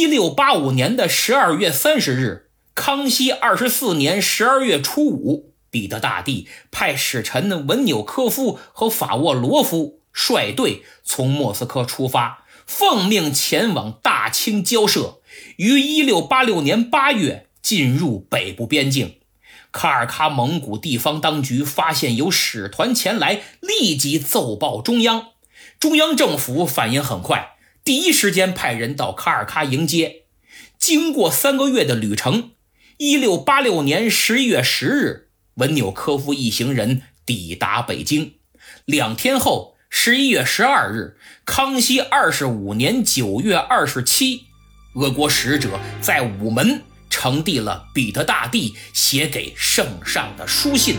一六八五年的十二月三十日，康熙二十四年十二月初五，彼得大帝派使臣文纽科夫和法沃罗夫率队从莫斯科出发，奉命前往大清交涉，于一六八六年八月进入北部边境。卡尔喀蒙古地方当局发现有使团前来，立即奏报中央。中央政府反应很快，第一时间派人到卡尔喀迎接。经过三个月的旅程，一六八六年十一月十日，文纽科夫一行人抵达北京。两天后，十一月十二日，康熙二十五年九月二十七，俄国使者在午门。呈递了彼得大帝写给圣上的书信。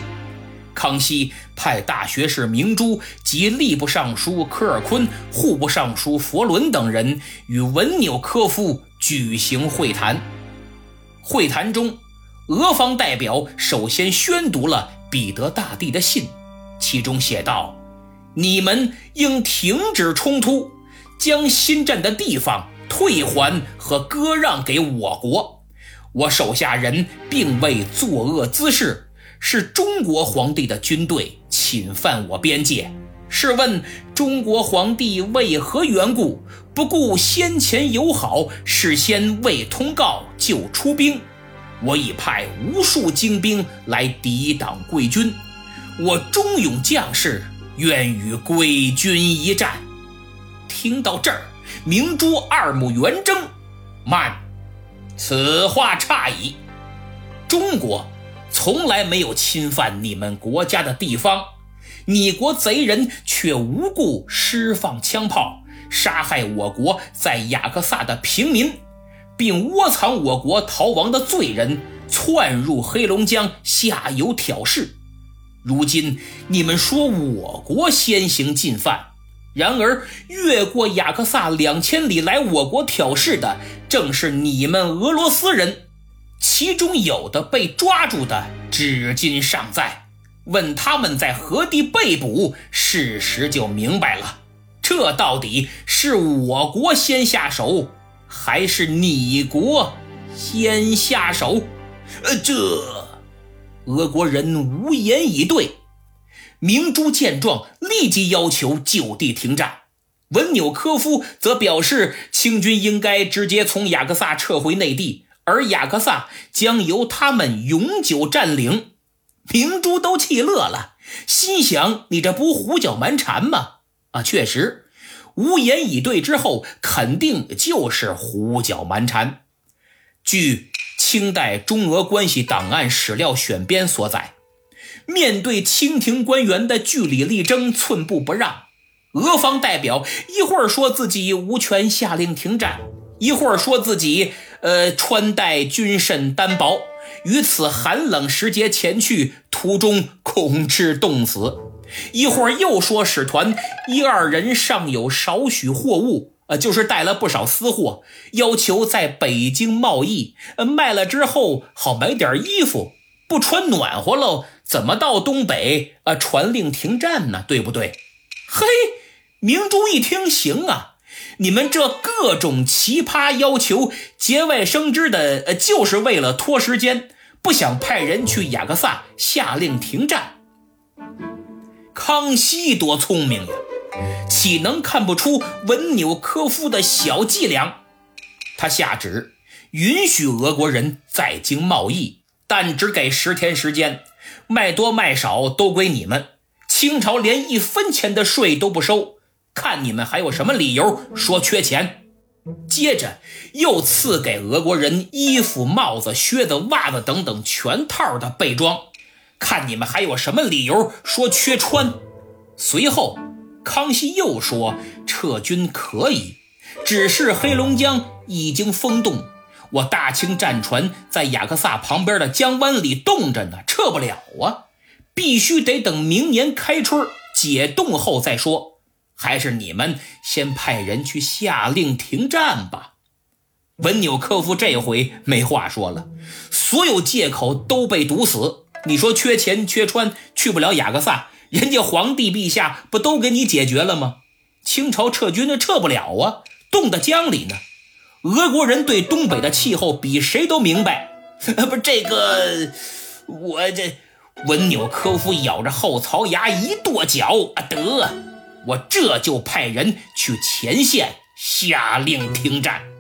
康熙派大学士明珠及吏部尚书科尔坤、户部尚书佛伦等人与文纽科夫举行会谈。会谈中，俄方代表首先宣读了彼得大帝的信，其中写道：“你们应停止冲突，将新占的地方退还和割让给我国。”我手下人并未作恶滋事，是中国皇帝的军队侵犯我边界。试问中国皇帝为何缘故不顾先前友好，事先未通告就出兵？我已派无数精兵来抵挡贵军，我忠勇将士愿与贵军一战。听到这儿，明珠二目圆睁，慢。此话差矣，中国从来没有侵犯你们国家的地方，你国贼人却无故释放枪炮，杀害我国在雅克萨的平民，并窝藏我国逃亡的罪人，窜入黑龙江下游挑事。如今你们说我国先行进犯。然而，越过雅克萨两千里来我国挑事的，正是你们俄罗斯人，其中有的被抓住的至今尚在。问他们在何地被捕，事实就明白了。这到底是我国先下手，还是你国先下手？呃，这俄国人无言以对。明珠见状，立即要求就地停战。文纽科夫则表示，清军应该直接从雅克萨撤回内地，而雅克萨将由他们永久占领。明珠都气乐了，心想：你这不胡搅蛮缠吗？啊，确实，无言以对之后，肯定就是胡搅蛮缠。据清代中俄关系档案史料选编所载。面对清廷官员的据理力争、寸步不让，俄方代表一会儿说自己无权下令停战，一会儿说自己呃穿戴军甚单薄，于此寒冷时节前去，途中恐致冻死；一会儿又说使团一二人尚有少许货物，呃，就是带了不少私货，要求在北京贸易，呃，卖了之后好买点衣服，不穿暖和喽。怎么到东北啊？传令停战呢？对不对？嘿，明珠一听，行啊！你们这各种奇葩要求，节外生枝的，呃，就是为了拖时间，不想派人去雅克萨下令停战。康熙多聪明呀，岂能看不出文纽科夫的小伎俩？他下旨允许俄国人在京贸易，但只给十天时间。卖多卖少都归你们，清朝连一分钱的税都不收，看你们还有什么理由说缺钱。接着又赐给俄国人衣服、帽子、靴子、袜子等等全套的备装，看你们还有什么理由说缺穿。随后，康熙又说撤军可以，只是黑龙江已经封冻。我大清战船在雅克萨旁边的江湾里冻着呢，撤不了啊！必须得等明年开春解冻后再说。还是你们先派人去下令停战吧。文纽科夫这回没话说了，所有借口都被堵死。你说缺钱缺穿去不了雅各萨，人家皇帝陛下不都给你解决了吗？清朝撤军那撤不了啊，冻在江里呢。俄国人对东北的气候比谁都明白。呃、不，这个我这文纽科夫咬着后槽牙一跺脚啊，得。我这就派人去前线下令停战。